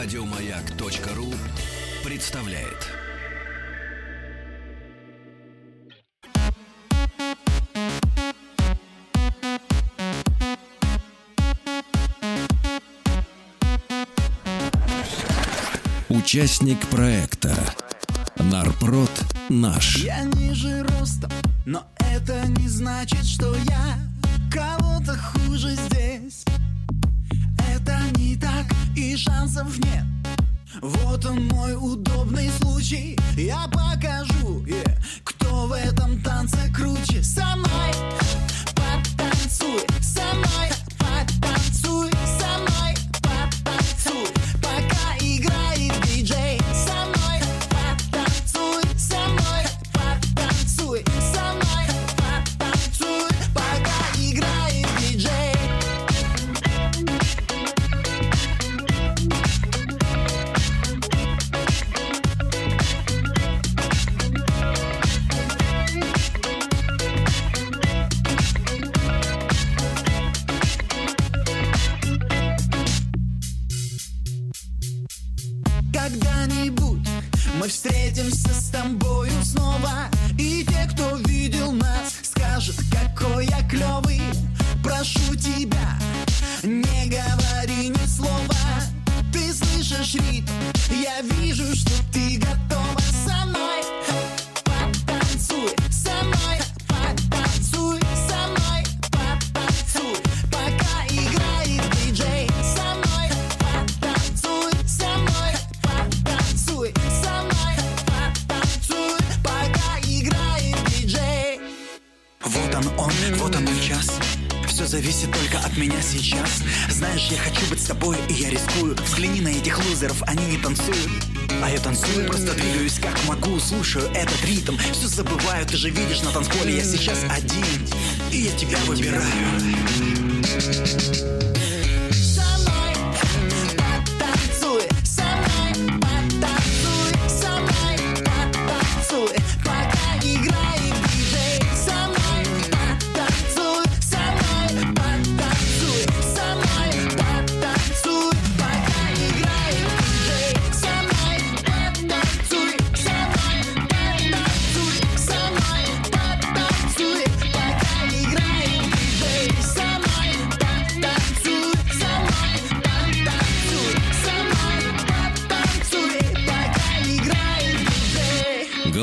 Радиомаяк.ру представляет. Участник проекта Нарпрод наш. Я ниже ростом, но это не значит, что я шансов нет. Вот он мой удобный случай. Я покажу, yeah, кто в этом танце круче. Со мы встретимся с тобою снова И те, кто видел нас, скажут, какой я клевый Прошу тебя, не говори ни слова. Ты слышишь ритм, я вижу, что он, он, вот он мой час Все зависит только от меня сейчас. Знаешь, я хочу быть с тобой, и я рискую. Взгляни на этих лузеров, они не танцуют. А я танцую, просто двигаюсь как могу Слушаю этот ритм, все забываю Ты же видишь на танцполе, я сейчас один И я тебя выбираю